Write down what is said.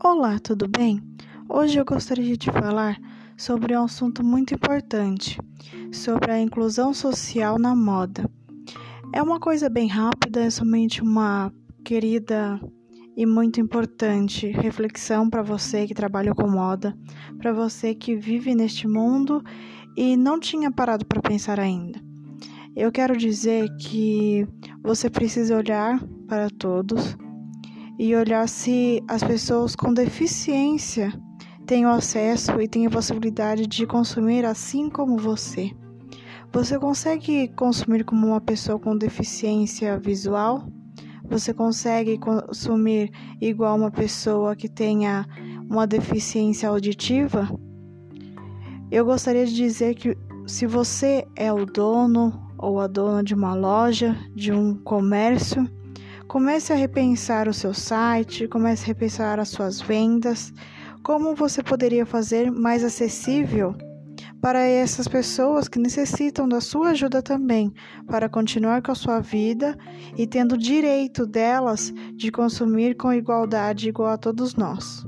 Olá, tudo bem? Hoje eu gostaria de te falar sobre um assunto muito importante, sobre a inclusão social na moda. É uma coisa bem rápida, é somente uma querida e muito importante reflexão para você que trabalha com moda, para você que vive neste mundo e não tinha parado para pensar ainda. Eu quero dizer que você precisa olhar para todos e olhar se as pessoas com deficiência têm o acesso e têm a possibilidade de consumir assim como você. Você consegue consumir como uma pessoa com deficiência visual? Você consegue consumir igual uma pessoa que tenha uma deficiência auditiva? Eu gostaria de dizer que se você é o dono ou a dona de uma loja, de um comércio, comece a repensar o seu site, comece a repensar as suas vendas, como você poderia fazer mais acessível para essas pessoas que necessitam da sua ajuda também, para continuar com a sua vida e tendo o direito delas de consumir com igualdade igual a todos nós.